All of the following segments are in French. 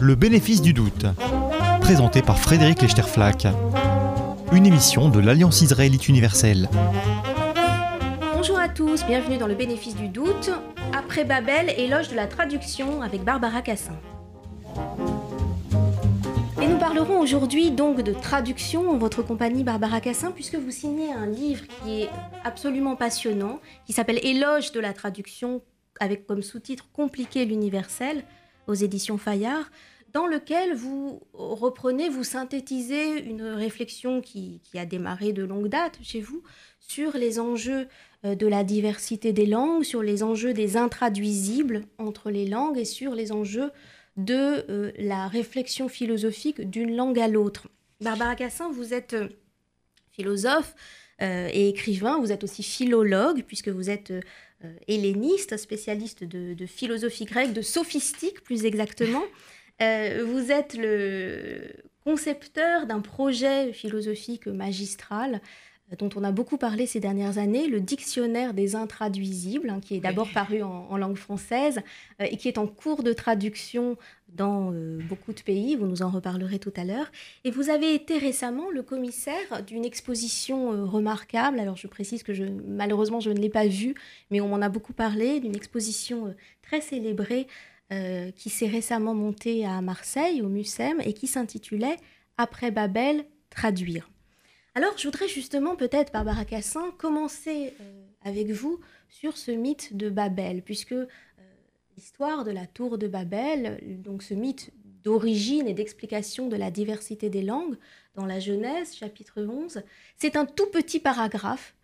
Le bénéfice du doute, présenté par Frédéric Lechterflack, une émission de l'Alliance israélite universelle. Bonjour à tous, bienvenue dans le bénéfice du doute. Après Babel, éloge de la traduction avec Barbara Cassin. Et nous parlerons aujourd'hui donc de traduction en votre compagnie Barbara Cassin puisque vous signez un livre qui est absolument passionnant, qui s'appelle Éloge de la traduction avec comme sous-titre Compliquer l'universel aux éditions Fayard, dans lequel vous reprenez, vous synthétisez une réflexion qui, a démarré de longue date chez vous sur les enjeux euh, de la diversité des langues, sur les enjeux des intraduisibles entre les langues et sur les enjeux de euh, la réflexion philosophique d'une langue à l'autre. Barbara Cassin, vous êtes euh, philosophe et écrivain, vous êtes aussi philologue, puisque vous êtes helléniste, spécialiste de, de, philosophie grecque, de sophistique plus exactement. vous êtes le concepteur d'un projet philosophique magistral dont on a beaucoup parlé ces dernières années, le dictionnaire des intraduisibles, hein, qui est d'abord paru en, langue française euh, et qui est en cours de traduction dans euh, beaucoup de pays. Vous nous en reparlerez tout à l'heure. Et vous avez été récemment le commissaire d'une exposition euh, remarquable. Alors je précise que je, malheureusement je ne l'ai pas vue, mais on m'en a beaucoup parlé, d'une exposition très célébrée qui s'est récemment montée à Marseille, au MUSEM, et qui s'intitulait Après Babel, traduire. Alors, je voudrais justement, peut-être, Barbara Cassin, commencer euh, avec vous sur ce mythe de Babel, puisque euh, l'histoire de la tour de Babel, donc ce mythe d'origine et d'explication de la diversité des langues, dans la Genèse, chapitre 11, c'est un tout petit paragraphe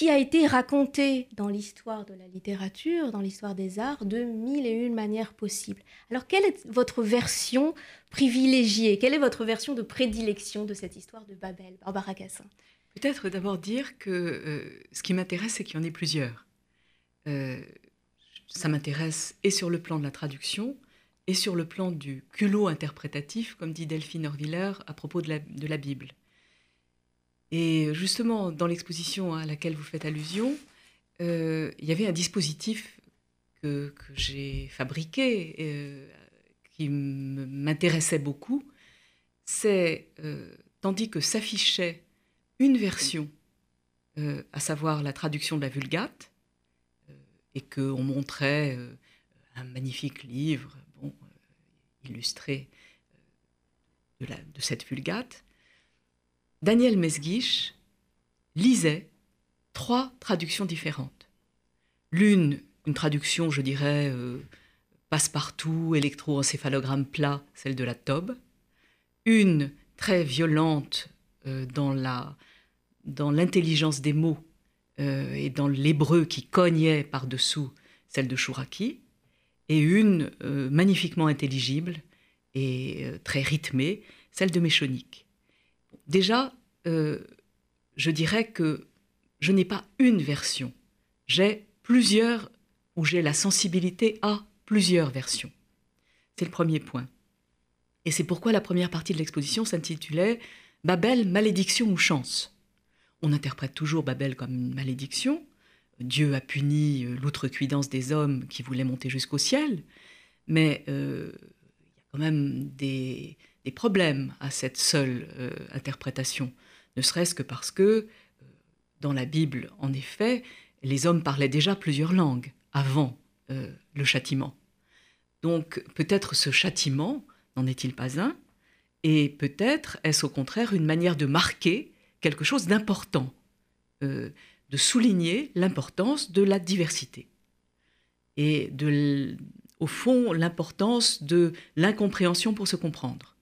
qui a été raconté dans l'histoire de la littérature, dans l'histoire des arts, de mille et une manières possibles. Alors, quelle est votre version privilégiée? Quelle est votre version de prédilection de cette histoire de Babel, Barbara Cassin? Peut-être d'abord dire que euh, ce qui m'intéresse, c'est qu'il y en ait plusieurs. Euh, ça m'intéresse et sur le plan de la traduction, et sur le plan du culot interprétatif, comme dit Delphine Orviller à propos de la, de la Bible. Et justement, dans l'exposition à laquelle vous faites allusion, euh, il y avait un dispositif que, j'ai fabriqué, euh, qui m'intéressait beaucoup. C'est, euh, tandis que s'affichait une version, à savoir la traduction de la Vulgate, et qu'on montrait un magnifique livre illustré de cette Vulgate, Daniel Mesguich lisait trois traductions différentes. L'une, une traduction, je dirais, euh, passe-partout, électroencéphalogramme plat, celle de la Tobe. Une très violente euh, dans la dans l'intelligence des mots euh, et dans l'hébreu qui cognait par-dessous, celle de Chouraki. Et une magnifiquement intelligible et très rythmée, celle de Méchonique. Déjà, euh, je dirais que je n'ai pas une version. J'ai plusieurs, ou j'ai la sensibilité à plusieurs versions. C'est le premier point. Et c'est pourquoi la première partie de l'exposition s'intitulait Babel, malédiction ou chance. On interprète toujours Babel comme une malédiction. Dieu a puni euh, l'outrecuidance des hommes qui voulaient monter jusqu'au ciel. Mais euh, il y a quand même des, des problèmes à cette seule euh, interprétation, ne serait-ce que parce que euh, dans la Bible, en effet, les hommes parlaient déjà plusieurs langues avant euh, le châtiment. Donc peut-être ce châtiment n'en est-il pas un, et peut-être est-ce au contraire une manière de marquer quelque chose d'important, de souligner l'importance de la diversité et de, au fond l'importance de l'incompréhension pour se comprendre.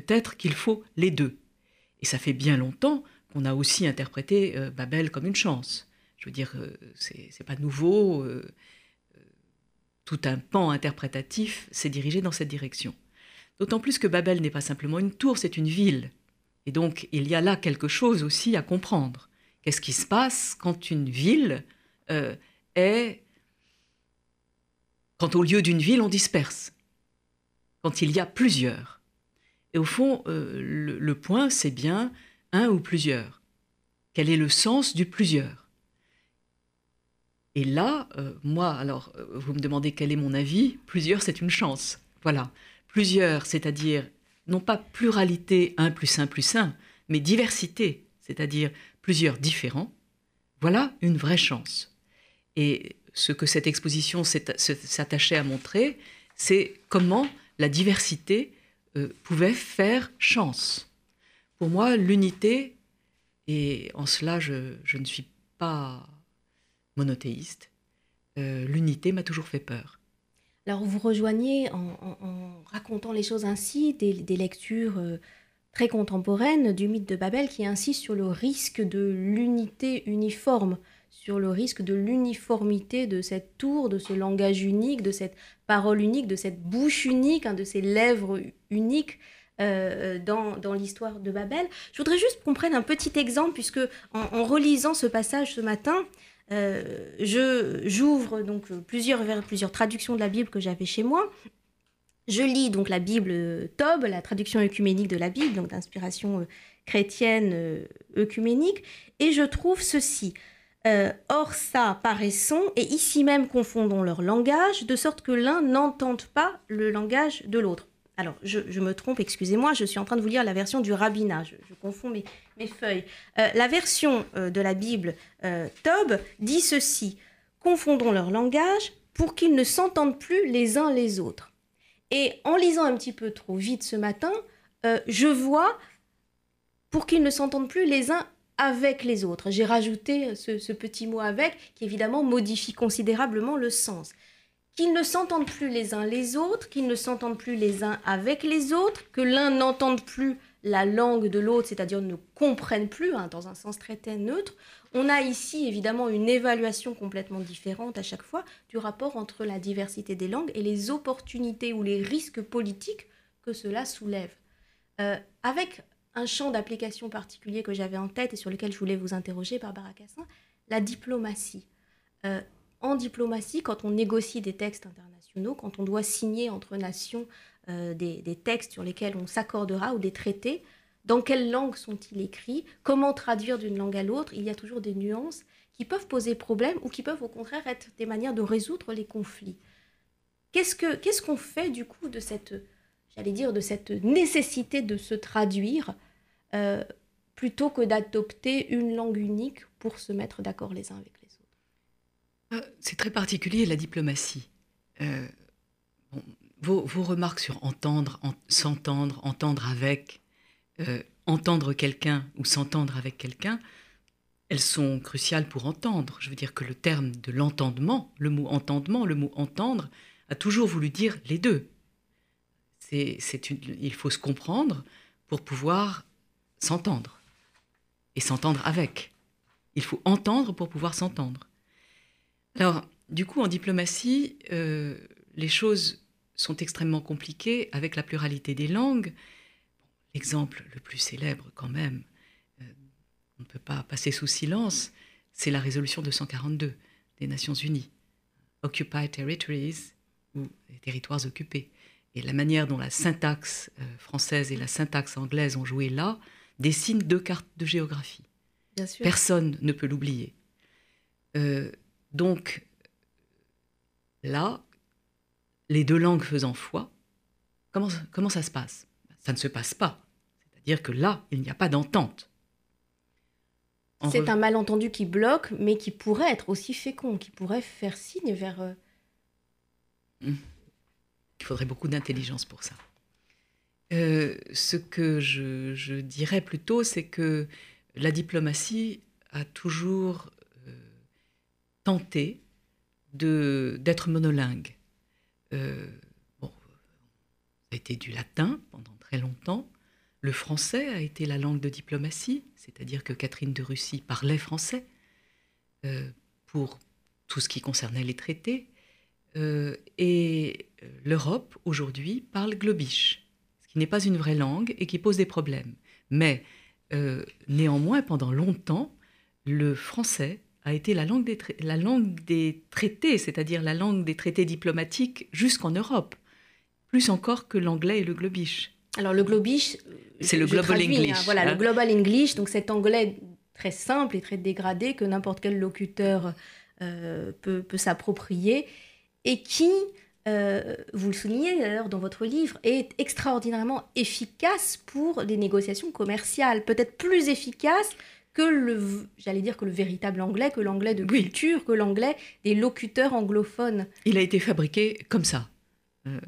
Peut-être qu'il faut les deux. Et ça fait bien longtemps qu'on a aussi interprété euh, Babel comme une chance. Je veux dire, euh, c'est pas nouveau. Euh, tout un pan interprétatif s'est dirigé dans cette direction. D'autant plus que Babel n'est pas simplement une tour, c'est une ville. Et donc, il y a là quelque chose aussi à comprendre. Qu'est-ce qui se passe quand une ville est... Quand au lieu d'une ville, on disperse? Quand il y a plusieurs? Et au fond, euh, le, point, c'est bien un ou plusieurs. Quel est le sens du plusieurs? Et là, euh, moi, alors, euh, vous me demandez quel est mon avis. Plusieurs, c'est une chance. Voilà. Plusieurs, c'est-à-dire, non pas pluralité, un plus un plus un, mais diversité, c'est-à-dire plusieurs différents. Voilà une vraie chance. Et ce que cette exposition s'attachait à montrer, c'est comment la diversité euh, pouvait faire chance. Pour moi, l'unité, et en cela je, ne suis pas monothéiste, euh, l'unité m'a toujours fait peur. Alors vous rejoignez en, racontant les choses ainsi des, lectures euh, très contemporaines du mythe de Babel qui insistent sur le risque de l'unité uniforme sur le risque de l'uniformité de cette tour, de ce langage unique, de cette parole unique, de cette bouche unique, hein, de ces lèvres uniques. Euh, dans, l'histoire de Babel. Je voudrais juste qu'on prenne un petit exemple, puisque en, relisant ce passage ce matin, euh, j'ouvre donc plusieurs, plusieurs traductions de la Bible que j'avais chez moi. Je lis donc la Bible Tob, la traduction œcuménique de la Bible, donc d'inspiration euh, chrétienne œcuménique, et je trouve ceci. Euh, or ça paraissons, et ici même confondons leur langage, de sorte que l'un n'entende pas le langage de l'autre. Alors, je, me trompe, excusez-moi, je suis en train de vous lire la version du rabbinat, je, confonds mes, feuilles. Euh, la version euh, de la Bible Tob dit ceci, confondons leur langage pour qu'ils ne s'entendent plus les uns les autres. Et en lisant un petit peu trop vite ce matin, je vois pour qu'ils ne s'entendent plus les uns avec les autres. J'ai rajouté ce, petit mot avec qui évidemment modifie considérablement le sens. Qu'ils ne s'entendent plus les uns les autres, qu'ils ne s'entendent plus les uns avec les autres, que l'un n'entende plus la langue de l'autre, c'est-à-dire ne comprenne plus, hein, dans un sens très, très neutre. On a ici évidemment une évaluation complètement différente à chaque fois du rapport entre la diversité des langues et les opportunités ou les risques politiques que cela soulève. Euh, avec un champ d'application particulier que j'avais en tête et sur lequel je voulais vous interroger, Barbara Cassin, la diplomatie. Euh, en diplomatie, quand on négocie des textes internationaux, quand on doit signer entre nations euh, des, textes sur lesquels on s'accordera ou des traités, dans quelle langue sont-ils écrits Comment traduire d'une langue à l'autre Il y a toujours des nuances qui peuvent poser problème ou qui peuvent au contraire être des manières de résoudre les conflits. Qu'est-ce qu'on fait du coup de cette j'allais dire, de cette nécessité de se traduire euh, plutôt que d'adopter une langue unique pour se mettre d'accord les uns avec les autres. Euh, c'est très particulier la diplomatie. Euh, vos, remarques sur entendre, s'entendre, entendre avec, entendre quelqu'un ou s'entendre avec quelqu'un, elles sont cruciales pour entendre. Je veux dire que le terme de l'entendement, le mot entendement, le mot entendre, a toujours voulu dire les deux il faut se comprendre pour pouvoir s'entendre et s'entendre avec. Il faut entendre pour pouvoir s'entendre. Alors, du coup, en diplomatie, euh, les choses sont extrêmement compliquées avec la pluralité des langues. L'exemple le plus célèbre, quand même, euh, on ne peut pas passer sous silence, c'est la résolution 242 des Nations Unies. Occupied Territories, ou les territoires occupés. Et la manière dont la syntaxe euh, française et la syntaxe anglaise ont joué là dessine deux cartes de géographie. Personne ne peut l'oublier. Euh, donc, là, les deux langues faisant foi, comment, comment ça se passe? Ça ne se passe pas. C'est-à-dire que là, il n'y a pas d'entente. C'est un malentendu qui bloque, mais qui pourrait être aussi fécond, qui pourrait faire signe vers... Euh, hum. Il faudrait beaucoup d'intelligence pour ça. Euh, ce que je, dirais plutôt, c'est que la diplomatie a toujours euh, tenté d'être monolingue. Euh, bon, ça a été du latin pendant très longtemps. Le français a été la langue de diplomatie, c'est-à-dire que Catherine de Russie parlait français pour tout ce qui concernait les traités. Et l'Europe, aujourd'hui, parle globish, ce qui n'est pas une vraie langue et qui pose des problèmes. Mais euh, néanmoins, pendant longtemps, le français a été la langue des, la langue des traités, c'est-à-dire la langue des traités diplomatiques jusqu'en Europe, plus encore que l'anglais et le globish. Alors le globish, c'est le global hein, English. voilà, le hein. global English, donc cet anglais très simple et très dégradé que n'importe quel locuteur peut, peut s'approprier et qui, vous le soulignez d'ailleurs dans votre livre, est extraordinairement efficace pour les négociations commerciales, peut-être plus efficace que le, j'allais dire que le véritable anglais, que l'anglais de culture, que l'anglais des locuteurs anglophones. Il a été fabriqué comme ça. Euh,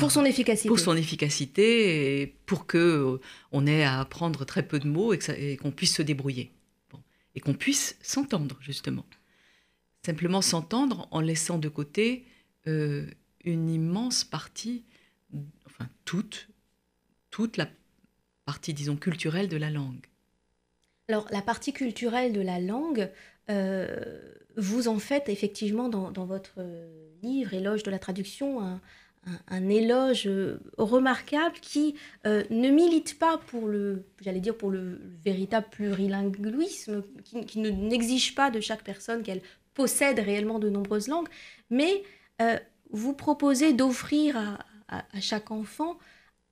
pour son efficacité. Pour son efficacité et pour que euh, on ait à apprendre très peu de mots et, qu'on puisse se débrouiller. Et qu'on puisse s'entendre, justement. Simplement s'entendre en laissant de côté euh, une immense partie, enfin toute, toute la partie, disons, culturelle de la langue. Alors, la partie culturelle de la langue, euh, vous en faites effectivement dans, votre livre, Éloge de la traduction, un, éloge euh, remarquable qui euh, ne milite pas pour le, j'allais dire, pour le véritable plurilinguisme, qui, n'exige pas de chaque personne qu'elle possède réellement de nombreuses langues, mais vous proposez d'offrir à, chaque enfant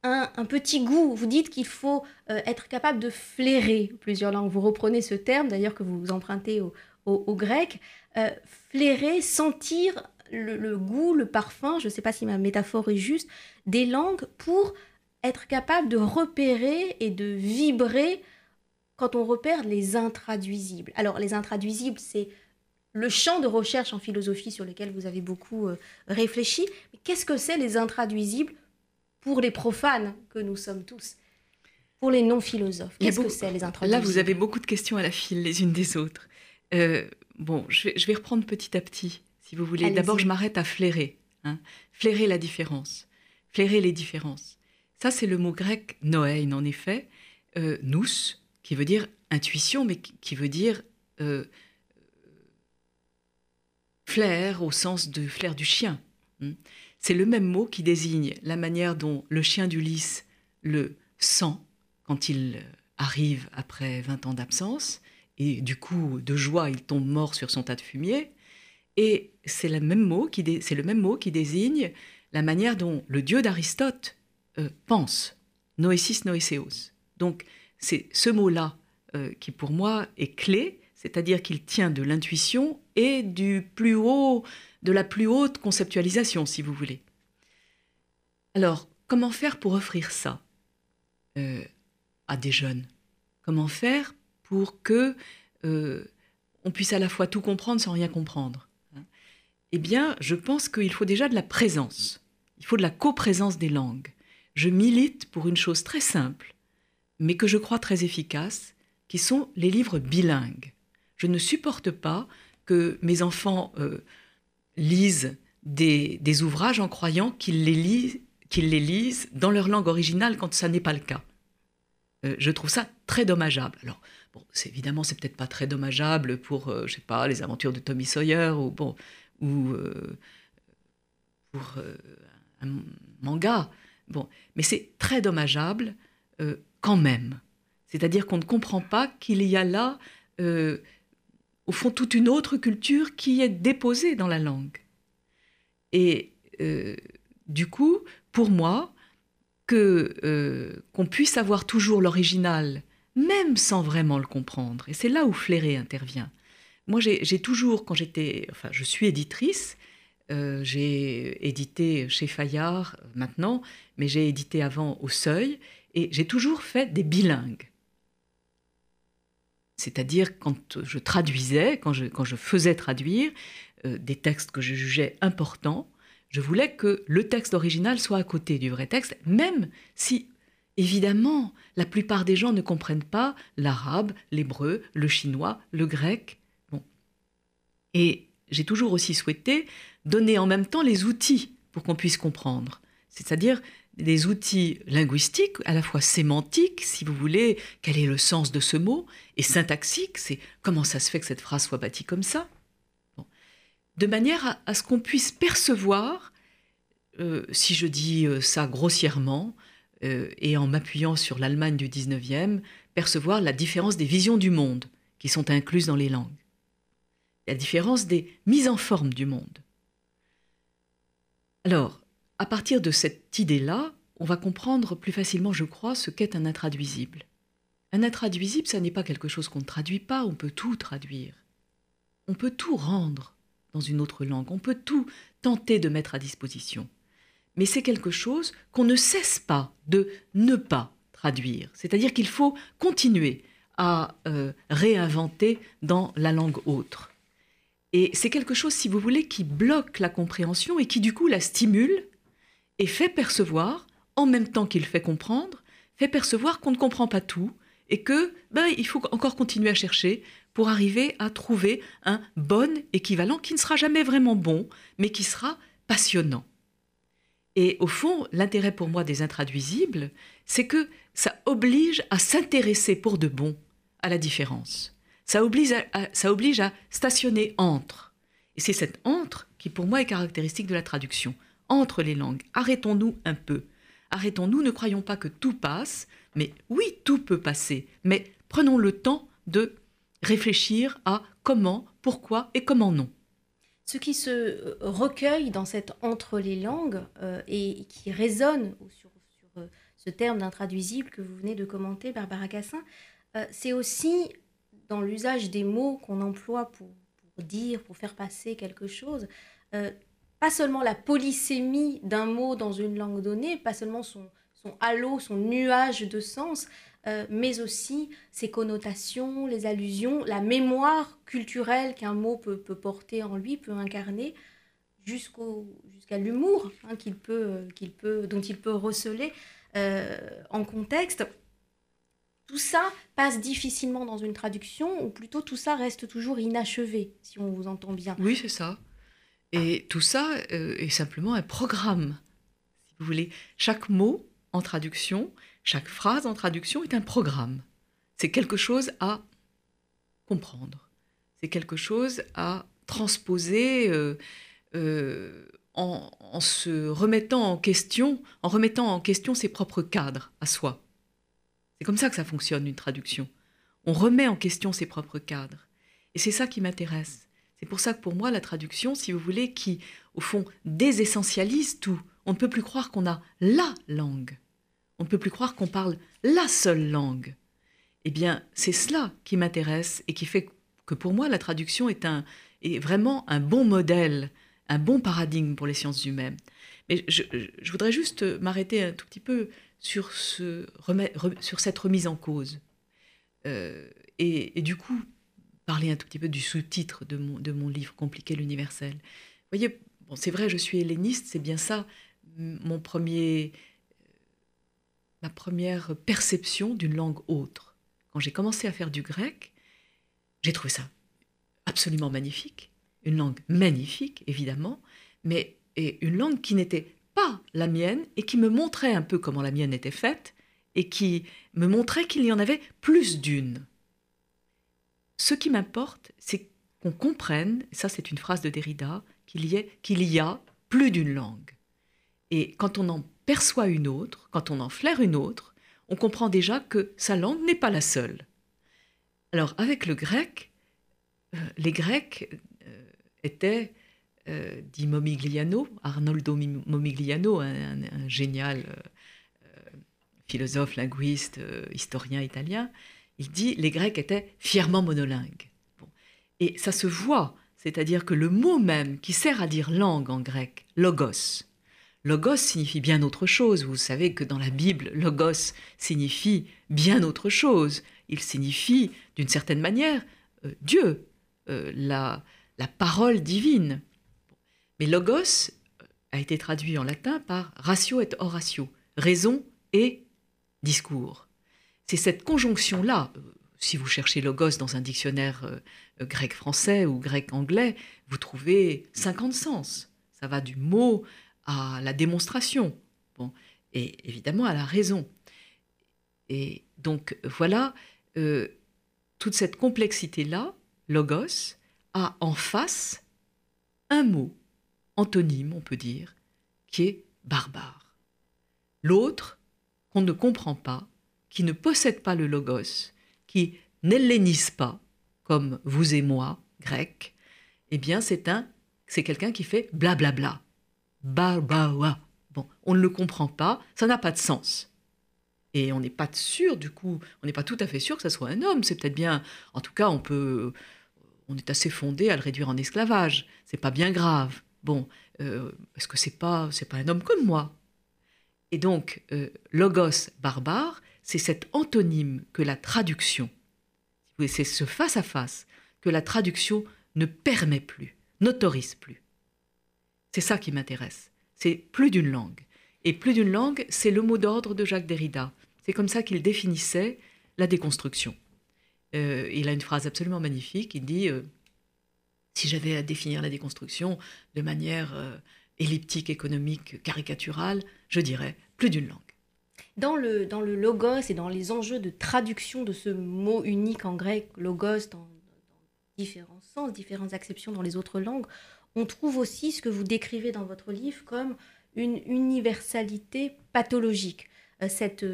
un, petit goût. Vous dites qu'il faut euh, être capable de flairer plusieurs langues. Vous reprenez ce terme d'ailleurs que vous empruntez au, grec. Euh, flairer, sentir le, goût, le parfum, je ne sais pas si ma métaphore est juste, des langues pour être capable de repérer et de vibrer quand on repère les intraduisibles. Alors les intraduisibles, c'est le champ de recherche en philosophie sur lequel vous avez beaucoup euh, réfléchi. Mais qu'est-ce que c'est les intraduisibles pour les profanes que nous sommes tous, pour les non-philosophes Qu'est-ce que c'est les introductions Là, vous avez beaucoup de questions à la file les unes des autres. Euh, bon, je vais, reprendre petit à petit, si vous voulez. D'abord, je m'arrête à flairer. Hein. Flairer la différence. Flairer les différences. Ça, c'est le mot grec noein, en effet. Euh, nous, qui veut dire intuition, mais qui, veut dire euh, flair au sens de flair du chien. Hein. C'est le même mot qui désigne la manière dont le chien d'Ulysse le sent quand il arrive après 20 ans d'absence, et du coup, de joie, il tombe mort sur son tas de fumier. Et c'est le même mot qui, le même mot qui désigne la manière dont le dieu d'Aristote euh, pense, noésis noéseos. Donc, c'est ce mot-là euh, qui, pour moi, est clé, c'est-à-dire qu'il tient de l'intuition et du plus haut de la plus haute conceptualisation, si vous voulez. Alors, comment faire pour offrir ça euh, à des jeunes? Comment faire pour que euh, on puisse à la fois tout comprendre sans rien comprendre hein? Eh bien, je pense qu'il faut déjà de la présence. Il faut de la coprésence des langues. Je milite pour une chose très simple, mais que je crois très efficace, qui sont les livres bilingues. Je ne supporte pas que mes enfants euh, lisent des, ouvrages en croyant qu'ils les, lisent, dans leur langue originale quand ça n'est pas le cas. Euh, je trouve ça très dommageable. Alors, bon, c'est évidemment, c'est peut-être pas très dommageable pour, euh, je sais pas, les aventures de Tommy Sawyer ou bon, ou pour un manga. Bon, mais c'est très dommageable quand même. C'est-à-dire qu'on ne comprend pas qu'il y a là au fond toute une autre culture qui est déposée dans la langue. Et euh, du coup, pour moi, que euh, qu'on puisse avoir toujours l'original, même sans vraiment le comprendre, et c'est là où Fléré intervient. Moi, j'ai toujours, quand j'étais, enfin, je suis éditrice, euh, j'ai édité chez Fayard maintenant, mais j'ai édité avant au Seuil, et j'ai toujours fait des bilingues. C'est-à-dire quand je traduisais, quand je, faisais traduire euh, des textes que je jugeais importants, je voulais que le texte original soit à côté du vrai texte, même si, évidemment, la plupart des gens ne comprennent pas l'arabe, l'hébreu, le chinois, le grec. Bon. Et j'ai toujours aussi souhaité donner en même temps les outils pour qu'on puisse comprendre. C'est-à-dire des outils linguistiques, à la fois sémantiques, si vous voulez, quel est le sens de ce mot, et syntaxique, c'est comment ça se fait que cette phrase soit bâtie comme ça. De manière à, ce qu'on puisse percevoir, euh, si je dis euh, ça grossièrement, euh, et en m'appuyant sur l'Allemagne du 19e, percevoir la différence des visions du monde qui sont incluses dans les langues, la différence des mises en forme du monde. Alors, à partir de cette idée-là, on va comprendre plus facilement, je crois, ce qu'est un intraduisible. Un intraduisible, ça n'est pas quelque chose qu'on ne traduit pas, on peut tout traduire. On peut tout rendre dans une autre langue, on peut tout tenter de mettre à disposition. Mais c'est quelque chose qu'on ne cesse pas de ne pas traduire. C'est-à-dire qu'il faut continuer à euh, réinventer dans la langue autre. Et c'est quelque chose, si vous voulez, qui bloque la compréhension et qui du coup la stimule et fait percevoir, en même temps qu'il fait comprendre, fait percevoir qu'on ne comprend pas tout et que ben, il faut encore continuer à chercher pour arriver à trouver un bon équivalent qui ne sera jamais vraiment bon, mais qui sera passionnant. Et au fond, l'intérêt pour moi des intraduisibles, c'est que ça oblige à s'intéresser pour de bon à la différence. Ça oblige à, ça oblige à stationner entre. Et c'est cette entre qui pour moi est caractéristique de la traduction. Entre les langues. Arrêtons-nous un peu. Arrêtons-nous, ne croyons pas que tout passe, mais oui, tout peut passer. Mais prenons le temps de réfléchir à comment, pourquoi et comment non. Ce qui se euh, recueille dans cette entre les langues euh, et qui résonne sur, euh, ce terme d'intraduisible que vous venez de commenter, Barbara Cassin, c'est aussi dans l'usage des mots qu'on emploie pour, dire, pour faire passer quelque chose, pas seulement la polysémie d'un mot dans une langue donnée, pas seulement son, halo, son nuage de sens, euh, mais aussi ses connotations, les allusions, la mémoire culturelle qu'un mot peut, porter en lui, peut incarner, jusqu'à l'humour hein, qu'il peut, peut, dont il peut receler euh, en contexte. Tout ça passe difficilement dans une traduction, ou plutôt tout ça reste toujours inachevé, si on vous entend bien. Oui, c'est ça. Et tout ça euh, est simplement un programme, si vous voulez. Chaque mot en traduction chaque phrase en traduction est un programme. C'est quelque chose à comprendre. C'est quelque chose à transposer euh, euh, en, se remettant en question, en remettant en question ses propres cadres à soi. C'est comme ça que ça fonctionne une traduction. On remet en question ses propres cadres. Et c'est ça qui m'intéresse. C'est pour ça que pour moi, la traduction, si vous voulez, qui, au fond, désessentialise tout, on ne peut plus croire qu'on a la langue. On ne peut plus croire qu'on parle la seule langue. Eh bien, c'est cela qui m'intéresse et qui fait que pour moi, la traduction est, un, est vraiment un bon modèle, un bon paradigme pour les sciences humaines. Mais je, voudrais juste m'arrêter un tout petit peu sur, ce, sur cette remise en cause. Euh, et, du coup, parler un tout petit peu du sous-titre de mon, livre Compliqué l'universel. Vous voyez, c'est vrai, je suis helléniste, c'est bien ça. Mon premier ma première perception d'une langue autre. Quand j'ai commencé à faire du grec, j'ai trouvé ça absolument magnifique, une langue magnifique évidemment, mais et une langue qui n'était pas la mienne et qui me montrait un peu comment la mienne était faite et qui me montrait qu'il y en avait plus d'une. Ce qui m'importe, c'est qu'on comprenne, ça c'est une phrase de Derrida, qu'il y, y a plus d'une langue. Et quand on en perçoit une autre, quand on en flaire une autre, on comprend déjà que sa langue n'est pas la seule. Alors avec le grec, euh, les Grecs euh, étaient, euh, dit Momigliano, Arnoldo Momigliano, un, génial philosophe, linguiste, historien italien, il dit les Grecs étaient fièrement monolingues. Et ça se voit, c'est-à-dire que le mot même qui sert à dire langue en grec, logos, Logos signifie bien autre chose. Vous savez que dans la Bible, logos signifie bien autre chose. Il signifie, d'une certaine manière, euh, Dieu, euh, la, la, parole divine. Mais logos euh, a été traduit en latin par ratio et oratio, raison et discours. C'est cette conjonction-là. Si vous cherchez logos dans un dictionnaire grec-français ou grec-anglais, vous trouvez 50 sens. Ça va du mot à la démonstration, bon, et évidemment à la raison. Et donc voilà, euh, toute cette complexité-là, logos, a en face un mot, antonyme on peut dire, qui est barbare. L'autre, qu'on ne comprend pas, qui ne possède pas le logos, qui n'hellénise pas, comme vous et moi, grec, eh bien c'est un, c'est quelqu'un qui fait blablabla. Bla bla. Barbawa. Bon, on ne le comprend pas, ça n'a pas de sens. Et on n'est pas sûr, du coup, on n'est pas tout à fait sûr que ça soit un homme. C'est peut-être bien, en tout cas, on peut, on est assez fondé à le réduire en esclavage. C'est pas bien grave. Bon, euh, est-ce que c'est pas, c'est pas un homme comme moi? Et donc, euh, logos barbare, c'est cet antonyme que la traduction, c'est ce face à face que la traduction ne permet plus, n'autorise plus. C'est ça qui m'intéresse. C'est plus d'une langue. Et plus d'une langue, c'est le mot d'ordre de Jacques Derrida. C'est comme ça qu'il définissait la déconstruction. Euh, il a une phrase absolument magnifique. Il dit euh, Si j'avais à définir la déconstruction de manière euh, elliptique, économique, caricaturale, je dirais plus d'une langue. Dans le, dans le logos et dans les enjeux de traduction de ce mot unique en grec, logos, dans, différents sens, différentes acceptions dans les autres langues, on trouve aussi ce que vous décrivez dans votre livre comme une universalité pathologique. cette,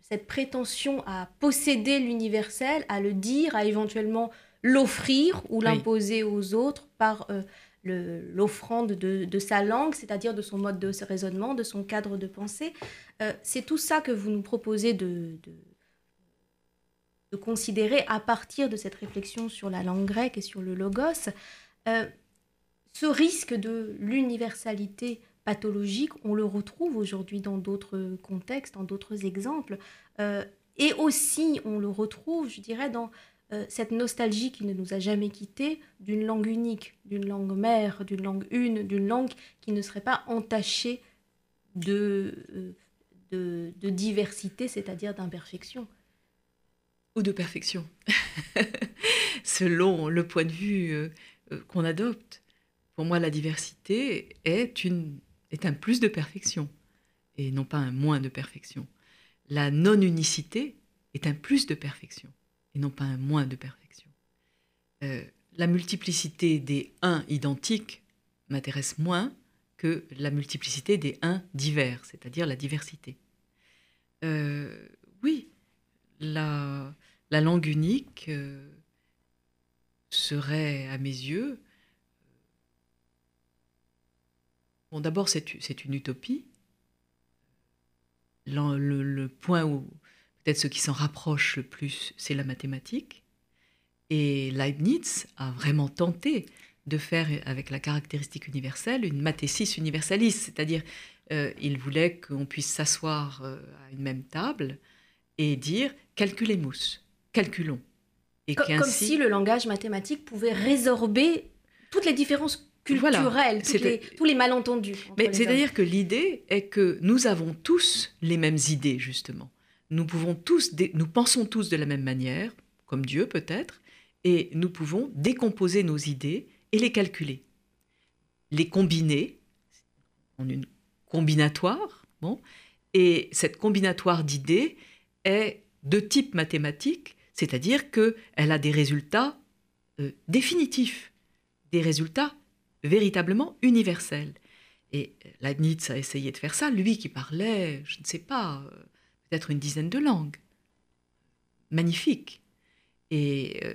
cette prétention à posséder l'universel, à le dire, à éventuellement l'offrir ou l'imposer aux autres par euh, l'offrande de, sa langue, c'est-à-dire de son mode de raisonnement, de son cadre de pensée. Euh, c'est tout ça que vous nous proposez de, considérer à partir de cette réflexion sur la langue grecque et sur le logos. Euh, ce risque de l'universalité pathologique, on le retrouve aujourd'hui dans d'autres contextes, dans d'autres exemples. Euh, et aussi, on le retrouve, je dirais, dans euh, cette nostalgie qui ne nous a jamais quittés d'une langue unique, d'une langue mère, d'une langue une, d'une langue qui ne serait pas entachée de, euh, de, de diversité, c'est-à-dire d'imperfection. Ou de perfection, selon le point de vue qu'on adopte. Pour moi, la diversité est une est un plus de perfection et non pas un moins de perfection. La non-unicité est un plus de perfection et non pas un moins de perfection. Euh, la multiplicité des uns identiques m'intéresse moins que la multiplicité des uns divers, c'est-à-dire la diversité. Euh, oui, la, langue unique euh, serait, à mes yeux, Bon, d'abord, c'est une utopie. Le, point où peut-être ce qui s'en rapproche le plus, c'est la mathématique. Et Leibniz a vraiment tenté de faire avec la caractéristique universelle une mathésis universalis, c'est-à-dire euh, il voulait qu'on puisse s'asseoir euh, à une même table et dire calculez-mous, calculons. Et comme si le langage mathématique pouvait résorber toutes les différences culturel, tous les malentendus. Mais c'est-à-dire que l'idée est que nous avons tous les mêmes idées, justement. Nous, pouvons tous, nous pensons tous de la même manière, comme Dieu peut-être, et nous pouvons décomposer nos idées et les calculer. Les combiner en une combinatoire, bon, et cette combinatoire d'idées est de type mathématique, c'est-à-dire qu'elle a des résultats euh, définitifs, des résultats véritablement universel. Et Leibniz a essayé de faire ça, lui qui parlait, je ne sais pas, euh, peut-être une dizaine de langues. Magnifique. Et euh,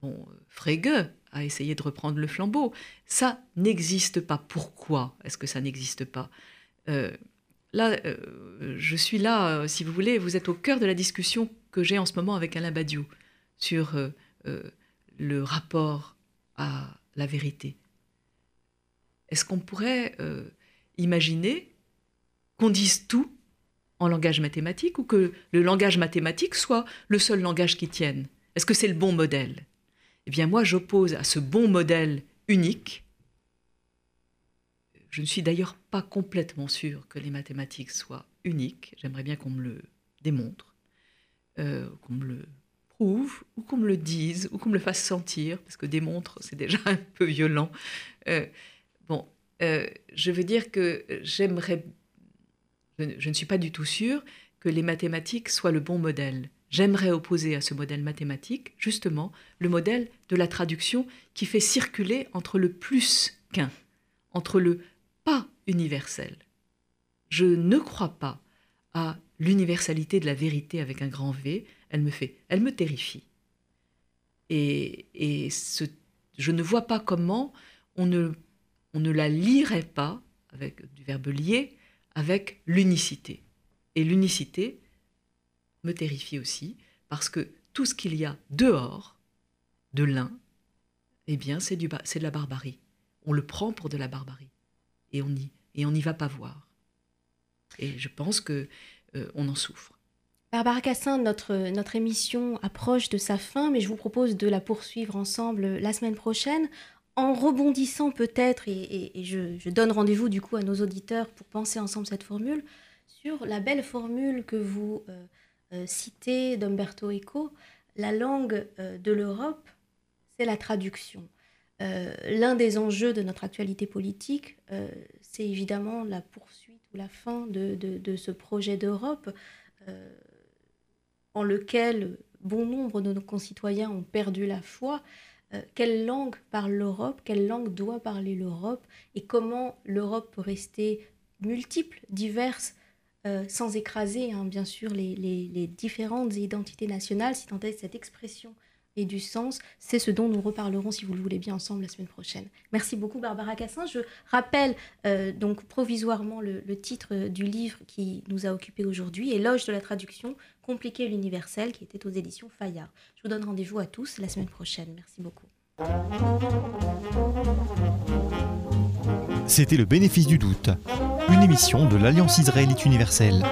bon, Frege a essayé de reprendre le flambeau. Ça n'existe pas. Pourquoi est-ce que ça n'existe pas? Euh, Là, je suis là, si vous voulez, vous êtes au cœur de la discussion que j'ai en ce moment avec Alain Badiou sur le rapport à la vérité. Est-ce qu'on pourrait euh, imaginer qu'on dise tout en langage mathématique ou que le langage mathématique soit le seul langage qui tienne? Est-ce que c'est le bon modèle? Eh bien moi j'oppose à ce bon modèle unique, je ne suis d'ailleurs pas complètement sûr que les mathématiques soient uniques, j'aimerais bien qu'on me le démontre, euh, qu'on me le prouve, ou qu'on me le dise, ou qu'on me le fasse sentir, parce que démontre c'est déjà un peu violent. Euh, Bon, euh, je veux dire que j'aimerais, je, ne suis pas du tout sûre que les mathématiques soient le bon modèle. J'aimerais opposer à ce modèle mathématique, justement, le modèle de la traduction qui fait circuler entre le plus qu'un, entre le pas universel. Je ne crois pas à l'universalité de la vérité avec un grand V. Elle me fait, elle me terrifie. Et, et ce, je ne vois pas comment on ne on ne la lirait pas, avec du verbe lier, avec l'unicité. Et l'unicité me terrifie aussi, parce que tout ce qu'il y a dehors de l'un eh bien, c'est de la barbarie. On le prend pour de la barbarie. Et on n'y et on n'y va pas voir. Et je pense que euh, on en souffre. Barbara Cassin, notre, notre émission approche de sa fin, mais je vous propose de la poursuivre ensemble la semaine prochaine en rebondissant peut-être, et, je, donne rendez-vous du coup à nos auditeurs pour penser ensemble cette formule, sur la belle formule que vous euh, euh, citez d'Umberto Eco, la langue de l'Europe, c'est la traduction. L'un des enjeux de notre actualité politique, c'est évidemment la poursuite ou la fin de ce projet d'Europe en lequel bon nombre de nos concitoyens ont perdu la foi, euh, quelle langue parle l'Europe, quelle langue doit parler l'Europe, et comment l'Europe peut rester multiple, diverse, euh, sans écraser hein, bien sûr les, les, différentes identités nationales, si tant est cette expression et du sens. C'est ce dont nous reparlerons, si vous le voulez bien, ensemble la semaine prochaine. Merci beaucoup, Barbara Cassin. Je rappelle euh, donc provisoirement le, titre du livre qui nous a occupé aujourd'hui, Éloge de la traduction, compliqué l'universel, qui était aux éditions Fayard. Je vous donne rendez-vous à tous la semaine prochaine. Merci beaucoup. C'était le bénéfice du doute, une émission de l'Alliance israélite universelle.